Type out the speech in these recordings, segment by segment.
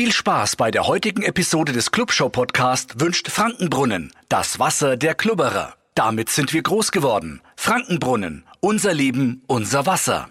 Viel Spaß bei der heutigen Episode des Clubshow Podcast wünscht Frankenbrunnen, das Wasser der Klubberer. Damit sind wir groß geworden. Frankenbrunnen, unser Leben, unser Wasser.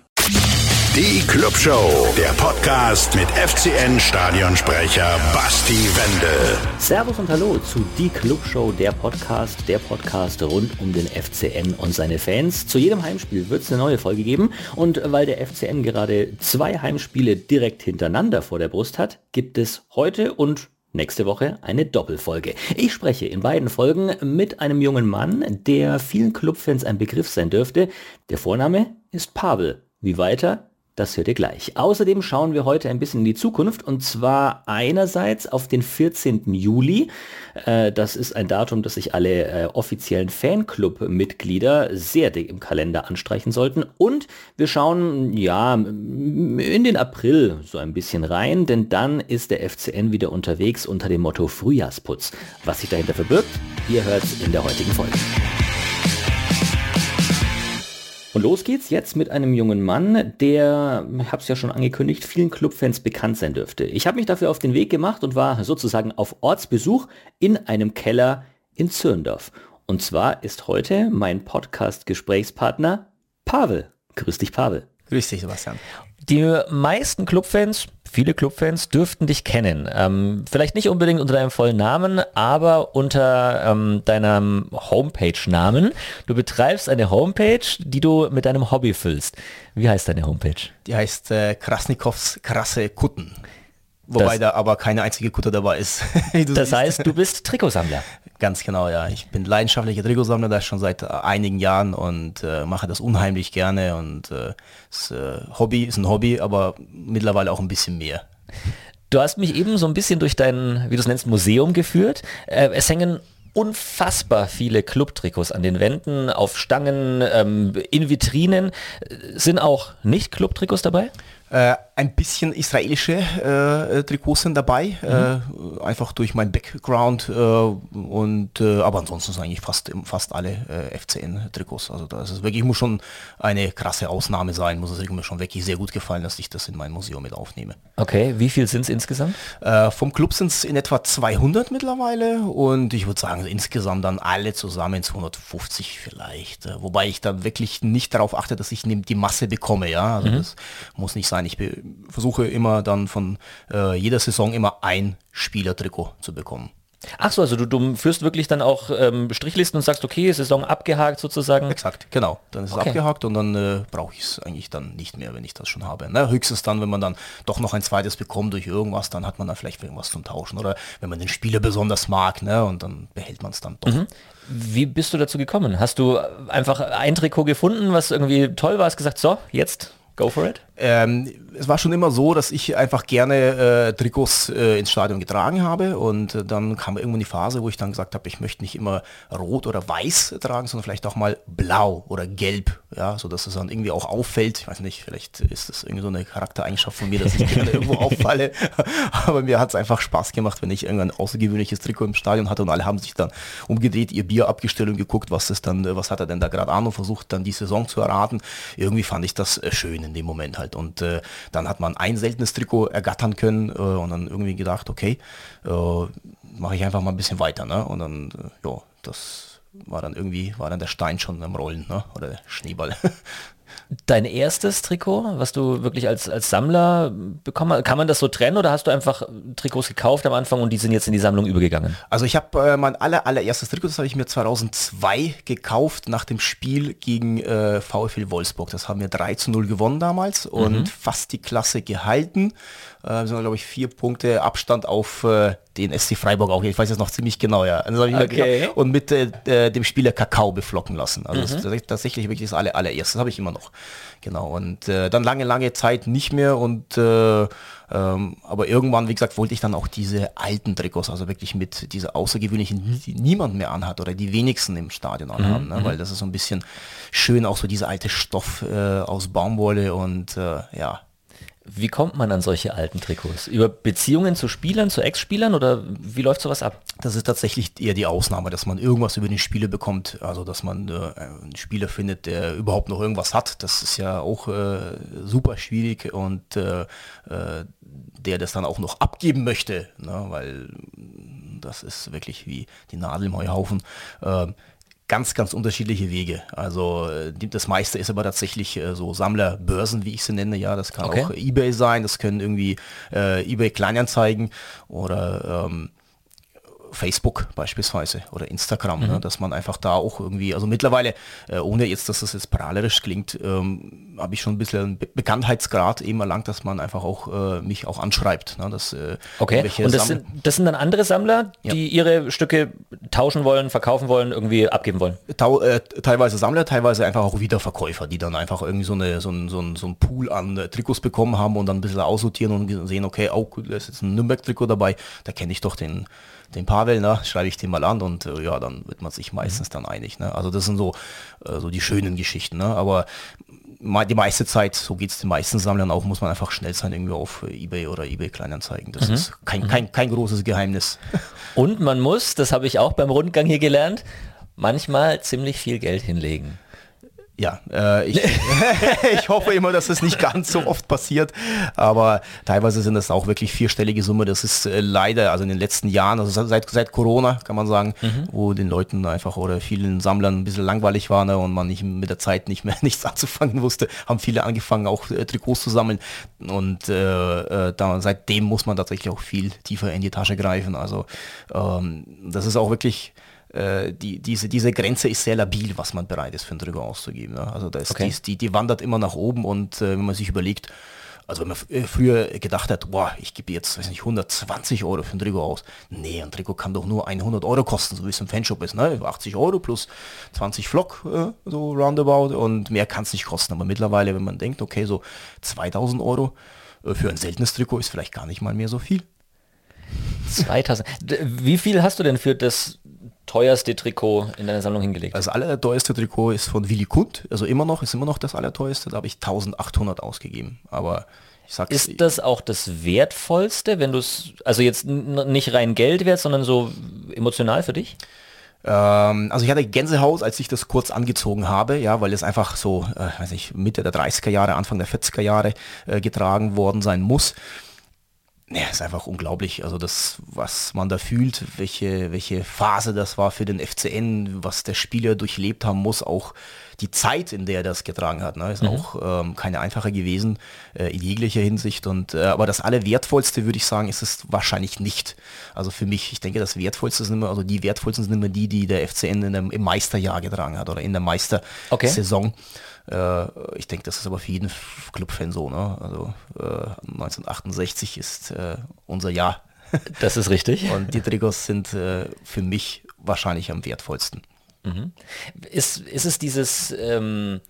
Die Clubshow, der Podcast mit FCN-Stadionsprecher Basti Wendel. Servus und Hallo zu Die Clubshow, der Podcast, der Podcast rund um den FCN und seine Fans. Zu jedem Heimspiel wird es eine neue Folge geben und weil der FCN gerade zwei Heimspiele direkt hintereinander vor der Brust hat, gibt es heute und Nächste Woche eine Doppelfolge. Ich spreche in beiden Folgen mit einem jungen Mann, der vielen Clubfans ein Begriff sein dürfte. Der Vorname ist Pavel. Wie weiter? Das hört ihr gleich. Außerdem schauen wir heute ein bisschen in die Zukunft und zwar einerseits auf den 14. Juli. Äh, das ist ein Datum, das sich alle äh, offiziellen Fanclub-Mitglieder sehr dick im Kalender anstreichen sollten. Und wir schauen ja in den April so ein bisschen rein, denn dann ist der FCN wieder unterwegs unter dem Motto Frühjahrsputz. Was sich dahinter verbirgt, ihr hört in der heutigen Folge. Und los geht's jetzt mit einem jungen Mann, der, ich habe es ja schon angekündigt, vielen Clubfans bekannt sein dürfte. Ich habe mich dafür auf den Weg gemacht und war sozusagen auf Ortsbesuch in einem Keller in Zürndorf. Und zwar ist heute mein Podcast-Gesprächspartner Pavel. Grüß dich, Pavel. Grüß dich, Sebastian. Die meisten Clubfans Viele Clubfans dürften dich kennen. Ähm, vielleicht nicht unbedingt unter deinem vollen Namen, aber unter ähm, deinem Homepage-Namen. Du betreibst eine Homepage, die du mit deinem Hobby füllst. Wie heißt deine Homepage? Die heißt äh, Krasnikows krasse Kutten. Wobei das, da aber keine einzige Kutte dabei ist. das heißt, du bist Trikotsammler. Ganz genau, ja. Ich bin leidenschaftlicher Trikotsammler, das schon seit äh, einigen Jahren und äh, mache das unheimlich gerne und äh, das äh, Hobby ist ein Hobby, aber mittlerweile auch ein bisschen mehr. Du hast mich eben so ein bisschen durch dein, wie du es nennst, Museum geführt. Äh, es hängen unfassbar viele Clubtrikots an den Wänden, auf Stangen, ähm, in Vitrinen. Sind auch nicht Clubtrikots dabei? Äh, ein bisschen israelische äh, Trikots sind dabei, mhm. äh, einfach durch meinen Background äh, und äh, aber ansonsten sind eigentlich fast fast alle äh, FCN-Trikots. Also das ist wirklich muss schon eine krasse Ausnahme sein, muss es mir schon wirklich sehr gut gefallen, dass ich das in mein Museum mit aufnehme. Okay, wie viel sind es insgesamt? vom Club sind es in etwa 200 mittlerweile und ich würde sagen insgesamt dann alle zusammen 250 vielleicht. wobei ich da wirklich nicht darauf achte, dass ich die Masse bekomme, ja. Also mhm. das muss nicht sein sein. Ich versuche immer dann von äh, jeder Saison immer ein Spielertrikot zu bekommen. Ach so, also du, du führst wirklich dann auch ähm, Strichlisten und sagst, okay, Saison abgehakt sozusagen. Exakt, genau. Dann ist okay. es abgehakt und dann äh, brauche ich es eigentlich dann nicht mehr, wenn ich das schon habe. Ne? Höchstens dann, wenn man dann doch noch ein zweites bekommt durch irgendwas, dann hat man da vielleicht irgendwas zum Tauschen oder wenn man den Spieler besonders mag, ne? Und dann behält man es dann doch. Mhm. Wie bist du dazu gekommen? Hast du einfach ein Trikot gefunden, was irgendwie toll war, hast gesagt, so, jetzt Go for it. Ähm, es war schon immer so, dass ich einfach gerne äh, Trikots äh, ins Stadion getragen habe und äh, dann kam irgendwann die Phase, wo ich dann gesagt habe, ich möchte nicht immer rot oder weiß tragen, sondern vielleicht auch mal blau oder gelb, ja, so dass es dann irgendwie auch auffällt. Ich weiß nicht, vielleicht ist das irgendwie so eine Charaktereigenschaft von mir, dass ich gerne irgendwo auffalle, aber mir hat es einfach Spaß gemacht, wenn ich irgendein außergewöhnliches Trikot im Stadion hatte und alle haben sich dann umgedreht, ihr Bier abgestellt und geguckt, was ist dann, was hat er denn da gerade an und versucht dann die Saison zu erraten. Irgendwie fand ich das äh, schön in dem Moment halt. Und äh, dann hat man ein seltenes Trikot ergattern können äh, und dann irgendwie gedacht, okay, äh, mache ich einfach mal ein bisschen weiter. Ne? Und dann, äh, ja, das war dann irgendwie, war dann der Stein schon am Rollen, ne? oder der Schneeball. Dein erstes Trikot, was du wirklich als, als Sammler bekommen hast, kann man das so trennen oder hast du einfach Trikots gekauft am Anfang und die sind jetzt in die Sammlung übergegangen? Also ich habe äh, mein aller, allererstes Trikot, das habe ich mir 2002 gekauft nach dem Spiel gegen äh, VfL Wolfsburg. Das haben wir 3 zu 0 gewonnen damals und mhm. fast die Klasse gehalten. Äh, sind glaube ich vier Punkte Abstand auf äh, den SC Freiburg auch. Ich weiß jetzt noch ziemlich genau, ja. Okay. Und mit äh, dem Spieler Kakao beflocken lassen. Also mhm. das ist tatsächlich wirklich das aller, allererste. Das habe ich immer noch. Genau. Und äh, dann lange, lange Zeit nicht mehr und äh, ähm, aber irgendwann, wie gesagt, wollte ich dann auch diese alten Trikots, also wirklich mit dieser außergewöhnlichen, die niemand mehr anhat oder die wenigsten im Stadion anhaben, mhm. ne? weil das ist so ein bisschen schön, auch so dieser alte Stoff äh, aus Baumwolle und äh, ja, Wie kommt man an solche alten Trikots? Über Beziehungen zu Spielern, zu Ex-Spielern oder wie läuft sowas ab? Das ist tatsächlich eher die Ausnahme, dass man irgendwas über den Spieler bekommt, also dass man äh, einen Spieler findet, der überhaupt noch irgendwas hat. Das ist ja auch äh, super schwierig und äh, äh der das dann auch noch abgeben möchte, ne? weil das ist wirklich wie die Nadel im Heuhaufen. Ähm, ganz, ganz unterschiedliche Wege. Also äh, das meiste ist aber tatsächlich äh, so Sammlerbörsen, wie ich sie nenne. Ja, das kann okay. auch eBay sein, das können irgendwie äh, eBay Kleinanzeigen oder ähm, Facebook beispielsweise oder Instagram, ne, mhm. ne, dass man einfach da auch irgendwie, also mittlerweile, äh, ohne jetzt, dass das jetzt prahlerisch klingt, ähm, habe ich schon ein bisschen Be Bekanntheitsgrad eben erlangt, dass man einfach auch äh, mich auch anschreibt. Ne, dass, äh, okay, und das sind, das sind dann andere Sammler, die ja. ihre Stücke tauschen wollen, verkaufen wollen, irgendwie abgeben wollen? Tau äh, teilweise Sammler, teilweise einfach auch Wiederverkäufer, die dann einfach irgendwie so, eine, so, ein, so, ein, so ein Pool an äh, Trikots bekommen haben und dann ein bisschen aussortieren und sehen, okay, oh, da ist jetzt ein Nürnberg-Trikot dabei, da kenne ich doch den den Pavel, ne, schreibe ich den mal an und äh, ja, dann wird man sich meistens dann einig. Ne? Also das sind so, äh, so die schönen Geschichten. Ne? Aber die meiste Zeit, so geht es den meisten Sammlern auch, muss man einfach schnell sein, irgendwie auf äh, Ebay oder Ebay Kleinanzeigen. Das mhm. ist kein, kein, kein großes Geheimnis. Und man muss, das habe ich auch beim Rundgang hier gelernt, manchmal ziemlich viel Geld hinlegen. Ja, äh, ich, ich hoffe immer, dass es nicht ganz so oft passiert, aber teilweise sind das auch wirklich vierstellige Summe. Das ist äh, leider, also in den letzten Jahren, also seit, seit Corona kann man sagen, mhm. wo den Leuten einfach oder vielen Sammlern ein bisschen langweilig war ne, und man nicht mit der Zeit nicht mehr nichts anzufangen wusste, haben viele angefangen, auch äh, Trikots zu sammeln und äh, äh, da, seitdem muss man tatsächlich auch viel tiefer in die Tasche greifen. Also ähm, das ist auch wirklich äh, die, diese, diese Grenze ist sehr labil, was man bereit ist für einen Trigger auszugeben. Ja. Also da ist, okay. die, die, die, wandert immer nach oben und äh, wenn man sich überlegt, also wenn man äh, früher gedacht hat, boah, ich gebe jetzt, weiß nicht, 120 Euro für ein Trikot aus. Nee, ein Trikot kann doch nur 100 Euro kosten, so wie es im Fanshop ist. Ne? 80 Euro plus 20 Flock, äh, so roundabout und mehr kann es nicht kosten. Aber mittlerweile, wenn man denkt, okay, so 2000 Euro äh, für ein seltenes Trikot ist vielleicht gar nicht mal mehr so viel. 2000. Wie viel hast du denn für das teuerste Trikot in deiner Sammlung hingelegt? Das allerteuerste Trikot ist von Willy Kund, also immer noch, ist immer noch das allerteuerste, da habe ich 1800 ausgegeben, aber ich sag's, Ist das auch das Wertvollste, wenn du es, also jetzt nicht rein Geld wert, sondern so emotional für dich? Ähm, also ich hatte Gänsehaut, als ich das kurz angezogen habe, ja, weil es einfach so, äh, weiß ich, Mitte der 30er Jahre, Anfang der 40er Jahre äh, getragen worden sein muss. Ja, ist einfach unglaublich. Also das, was man da fühlt, welche, welche Phase das war für den FCN, was der Spieler durchlebt haben muss, auch die Zeit, in der er das getragen hat, ne, ist mhm. auch ähm, keine einfache gewesen äh, in jeglicher Hinsicht. Und äh, aber das Allerwertvollste, würde ich sagen, ist es wahrscheinlich nicht. Also für mich, ich denke, das Wertvollste sind immer, also die wertvollsten sind immer die, die der FCN in dem, im Meisterjahr getragen hat oder in der Meistersaison. Okay. Äh, ich denke, das ist aber für jeden Clubfan so. Ne? Also äh, 1968 ist äh, unser Jahr. Das ist richtig. Und die Trikots sind äh, für mich wahrscheinlich am wertvollsten. Mhm. Ist, ist es dieses, ähm,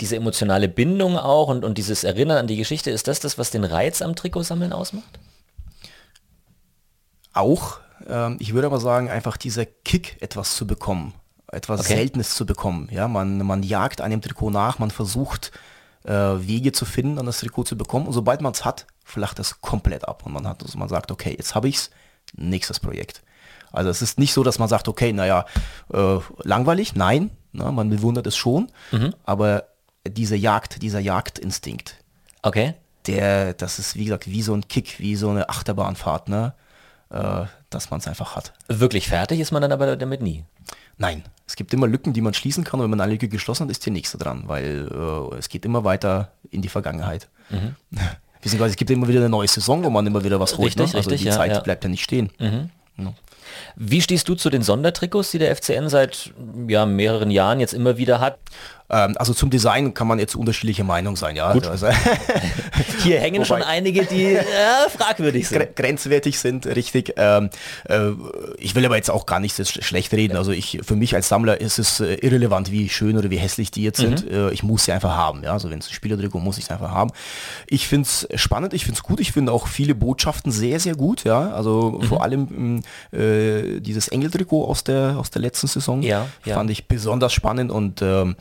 diese emotionale Bindung auch und, und dieses Erinnern an die Geschichte, ist das das, was den Reiz am Trikotsammeln ausmacht? Auch. Ähm, ich würde aber sagen, einfach dieser Kick, etwas zu bekommen etwas okay. Seltenes zu bekommen. Ja, man, man jagt einem Trikot nach, man versucht äh, Wege zu finden, an das Trikot zu bekommen. Und sobald man es hat, flacht es komplett ab. Und man hat, also man sagt, okay, jetzt habe ich es, nächstes Projekt. Also es ist nicht so, dass man sagt, okay, naja, äh, langweilig, nein, na, man bewundert es schon, mhm. aber diese Jagd, dieser Jagdinstinkt, okay. der, das ist wie gesagt wie so ein Kick, wie so eine Achterbahnfahrt, ne? Äh, dass man es einfach hat. Wirklich fertig ist man dann aber damit nie. Nein, es gibt immer Lücken, die man schließen kann und wenn man eine Lücke geschlossen hat, ist die nächste dran, weil äh, es geht immer weiter in die Vergangenheit. Mhm. es gibt immer wieder eine neue Saison, wo man immer wieder was holt. Richtig, ne? Also richtig, die ja, Zeit ja. bleibt ja nicht stehen. Mhm. Ja. Wie stehst du zu den Sondertrikots, die der FCN seit ja, mehreren Jahren jetzt immer wieder hat? Ähm, also zum Design kann man jetzt unterschiedliche Meinung sein, ja. Also, Hier hängen schon einige, die äh, fragwürdig sind. Grenzwertig sind, richtig. Ähm, äh, ich will aber jetzt auch gar nicht so schlecht reden. Also ich, für mich als Sammler ist es äh, irrelevant, wie schön oder wie hässlich die jetzt mhm. sind. Äh, ich muss sie einfach haben, ja. Also wenn es ein Spielertrikot muss ich es einfach haben. Ich finde es spannend, ich finde es gut. Ich finde auch viele Botschaften sehr, sehr gut, ja. Also mhm. vor allem äh, dieses Engeltrikot aus der, aus der letzten Saison ja, ja. fand ich besonders spannend und ähm,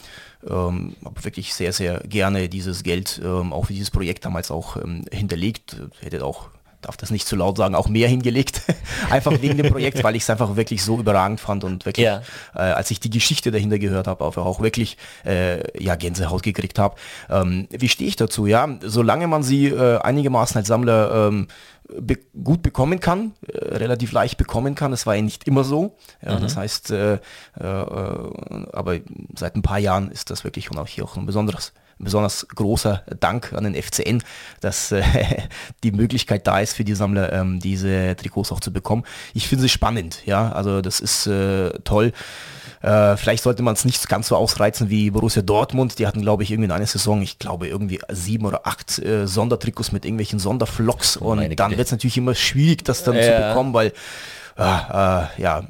ähm, habe wirklich sehr, sehr gerne dieses Geld ähm, auch für dieses Projekt damals auch ähm, hinterlegt. Hätte auch darf das nicht zu laut sagen, auch mehr hingelegt. einfach wegen dem Projekt, weil ich es einfach wirklich so überragend fand und wirklich, ja. äh, als ich die Geschichte dahinter gehört habe, auch, auch wirklich äh, ja, Gänsehaut gekriegt habe. Ähm, wie stehe ich dazu? Ja, solange man sie äh, einigermaßen als Sammler ähm, be gut bekommen kann, äh, relativ leicht bekommen kann. Das war ja nicht immer so. Ja, mhm. Das heißt, äh, äh, aber seit ein paar Jahren ist das wirklich und auch hier auch ein besonderes besonders großer Dank an den FCN, dass äh, die Möglichkeit da ist für die Sammler, ähm, diese Trikots auch zu bekommen. Ich finde sie spannend, ja, also das ist äh, toll. Äh, vielleicht sollte man es nicht ganz so ausreizen wie Borussia Dortmund. Die hatten, glaube ich, irgendwie in einer Saison, ich glaube, irgendwie sieben oder acht äh, Sondertrikots mit irgendwelchen Sonderflocks. Und Meine dann wird es natürlich immer schwierig, das dann ja. zu bekommen, weil, äh, äh ja,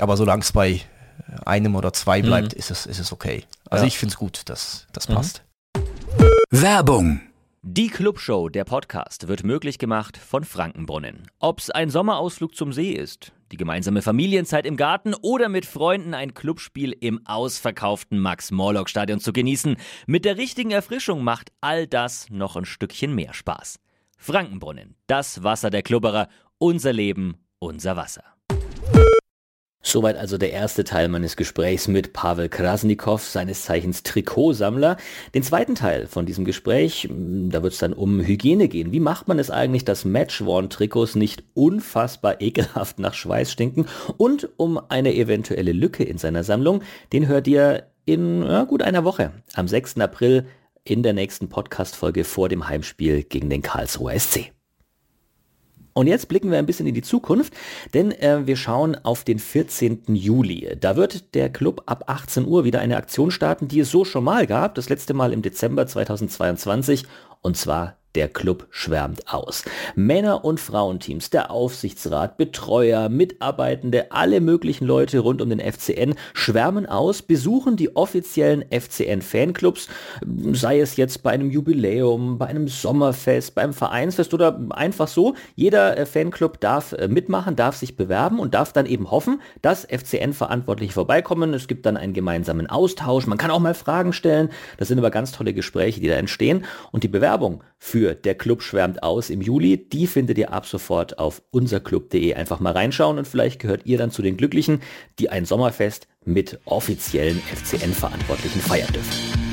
aber solange es bei einem oder zwei bleibt, mhm. ist, es, ist es okay. Also ja. ich finde es gut, dass das mhm. Werbung die Clubshow, der Podcast, wird möglich gemacht von Frankenbrunnen. Ob's ein Sommerausflug zum See ist, die gemeinsame Familienzeit im Garten oder mit Freunden ein Clubspiel im ausverkauften Max-Morlock-Stadion zu genießen, mit der richtigen Erfrischung macht all das noch ein Stückchen mehr Spaß. Frankenbrunnen, das Wasser der Klubberer, unser Leben, unser Wasser. Soweit also der erste Teil meines Gesprächs mit Pavel Krasnikow, seines Zeichens Trikotsammler. Den zweiten Teil von diesem Gespräch, hm, da wird es dann um Hygiene gehen. Wie macht man es eigentlich, dass Matchworn-Trikots nicht unfassbar ekelhaft nach Schweiß stinken? Und um eine eventuelle Lücke in seiner Sammlung, den hört ihr in ja, gut einer Woche, am 6. April in der nächsten Podcast-Folge vor dem Heimspiel gegen den Karlsruher SC. Und jetzt blicken wir ein bisschen in die Zukunft, denn äh, wir schauen auf den 14. Juli. Da wird der Club ab 18 Uhr wieder eine Aktion starten, die es so schon mal gab, das letzte Mal im Dezember 2022, und zwar der Club schwärmt aus. Männer- und Frauenteams, der Aufsichtsrat, Betreuer, Mitarbeitende, alle möglichen Leute rund um den FCN schwärmen aus, besuchen die offiziellen FCN-Fanclubs, sei es jetzt bei einem Jubiläum, bei einem Sommerfest, beim Vereinsfest oder einfach so. Jeder äh, Fanclub darf äh, mitmachen, darf sich bewerben und darf dann eben hoffen, dass FCN-Verantwortliche vorbeikommen. Es gibt dann einen gemeinsamen Austausch, man kann auch mal Fragen stellen. Das sind aber ganz tolle Gespräche, die da entstehen. Und die Bewerbung für für Der Club schwärmt aus im Juli. Die findet ihr ab sofort auf unserclub.de. Einfach mal reinschauen und vielleicht gehört ihr dann zu den Glücklichen, die ein Sommerfest mit offiziellen FCN-Verantwortlichen feiern dürfen.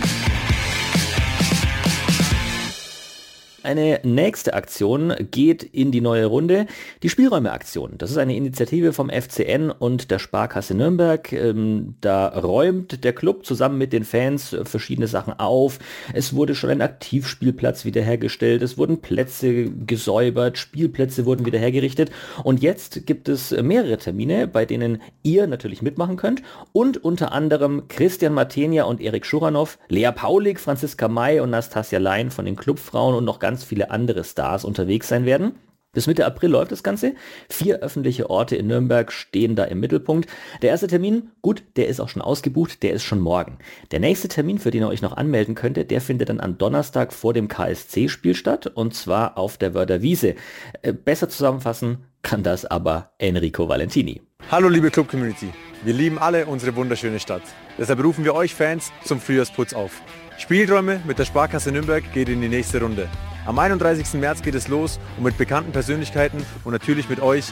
Eine nächste Aktion geht in die neue Runde. Die Spielräume-Aktion. Das ist eine Initiative vom FCN und der Sparkasse Nürnberg. Ähm, da räumt der Club zusammen mit den Fans verschiedene Sachen auf. Es wurde schon ein Aktivspielplatz wiederhergestellt. Es wurden Plätze gesäubert. Spielplätze wurden wieder hergerichtet. Und jetzt gibt es mehrere Termine, bei denen ihr natürlich mitmachen könnt. Und unter anderem Christian Matenia und Erik Schuranov, Lea Paulik, Franziska May und Nastasia Lein von den Clubfrauen und noch ganz ganz viele andere Stars unterwegs sein werden. Bis Mitte April läuft das Ganze. Vier öffentliche Orte in Nürnberg stehen da im Mittelpunkt. Der erste Termin, gut, der ist auch schon ausgebucht, der ist schon morgen. Der nächste Termin, für den ihr euch noch anmelden könntet, der findet dann am Donnerstag vor dem KSC-Spiel statt und zwar auf der Wörder Wiese. Äh, besser zusammenfassen kann das aber Enrico Valentini. Hallo liebe Club-Community, wir lieben alle unsere wunderschöne Stadt. Deshalb rufen wir euch Fans zum Frühjahrsputz auf. Spielträume mit der Sparkasse Nürnberg geht in die nächste Runde. Am 31. März geht es los und mit bekannten Persönlichkeiten und natürlich mit euch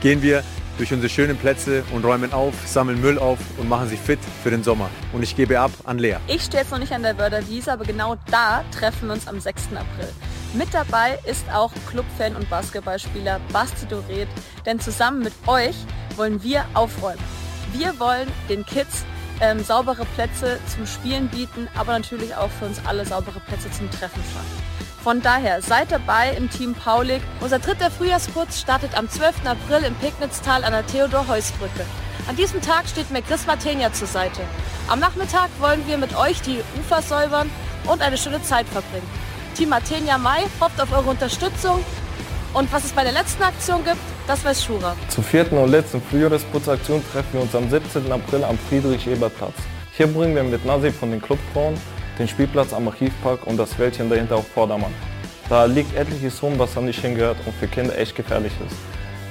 gehen wir durch unsere schönen Plätze und räumen auf, sammeln Müll auf und machen sie fit für den Sommer. Und ich gebe ab an Lea. Ich stehe jetzt noch nicht an der Wörder Wiese, aber genau da treffen wir uns am 6. April. Mit dabei ist auch Clubfan und Basketballspieler Basti Doret, denn zusammen mit euch wollen wir aufräumen. Wir wollen den Kids ähm, saubere Plätze zum Spielen bieten, aber natürlich auch für uns alle saubere Plätze zum Treffen schaffen. Von daher seid dabei im Team Paulik. Unser dritter Frühjahrsputz startet am 12. April im Pignitztal an der Theodor-Heuss-Brücke. An diesem Tag steht mir Chris Matenia zur Seite. Am Nachmittag wollen wir mit euch die Ufer säubern und eine schöne Zeit verbringen. Team Matenia Mai hofft auf eure Unterstützung. Und was es bei der letzten Aktion gibt, das weiß Schura. Zur vierten und letzten Frühjahrsputzaktion treffen wir uns am 17. April am Friedrich-Ebert-Platz. Hier bringen wir mit Nasi von den Clubfrauen den Spielplatz am Archivpark und das Wäldchen dahinter auf Vordermann. Da liegt etliches rum, was da nicht hingehört und für Kinder echt gefährlich ist.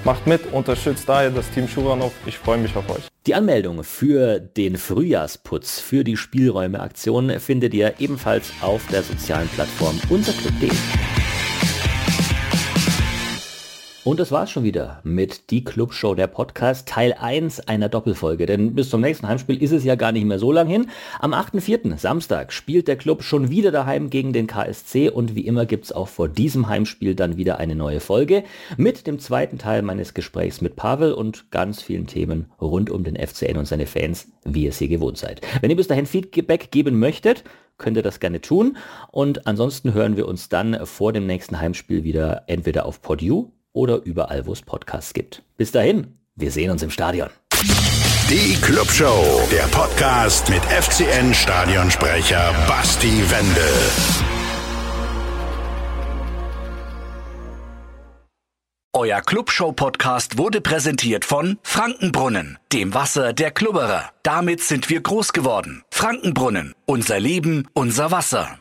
Macht mit, unterstützt daher das Team Schuranov. Ich freue mich auf euch. Die Anmeldung für den Frühjahrsputz für die Spielräume-Aktion findet ihr ebenfalls auf der sozialen Plattform unserclub.de. Und das war's schon wieder mit Die Clubshow, der Podcast, Teil 1 einer Doppelfolge. Denn bis zum nächsten Heimspiel ist es ja gar nicht mehr so lang hin. Am 8.4. Samstag spielt der Club schon wieder daheim gegen den KSC und wie immer gibt's auch vor diesem Heimspiel dann wieder eine neue Folge mit dem zweiten Teil meines Gesprächs mit Pavel und ganz vielen Themen rund um den FCN und seine Fans, wie ihr es hier gewohnt seid. Wenn ihr bis dahin Feedback geben möchtet, könnt ihr das gerne tun. Und ansonsten hören wir uns dann vor dem nächsten Heimspiel wieder entweder auf PodU oder überall, wo es Podcasts gibt. Bis dahin, wir sehen uns im Stadion. Die Clubshow, der Podcast mit FCN Stadionsprecher Basti Wendel. Euer Clubshow-Podcast wurde präsentiert von Frankenbrunnen, dem Wasser der Klubberer. Damit sind wir groß geworden. Frankenbrunnen, unser Leben, unser Wasser.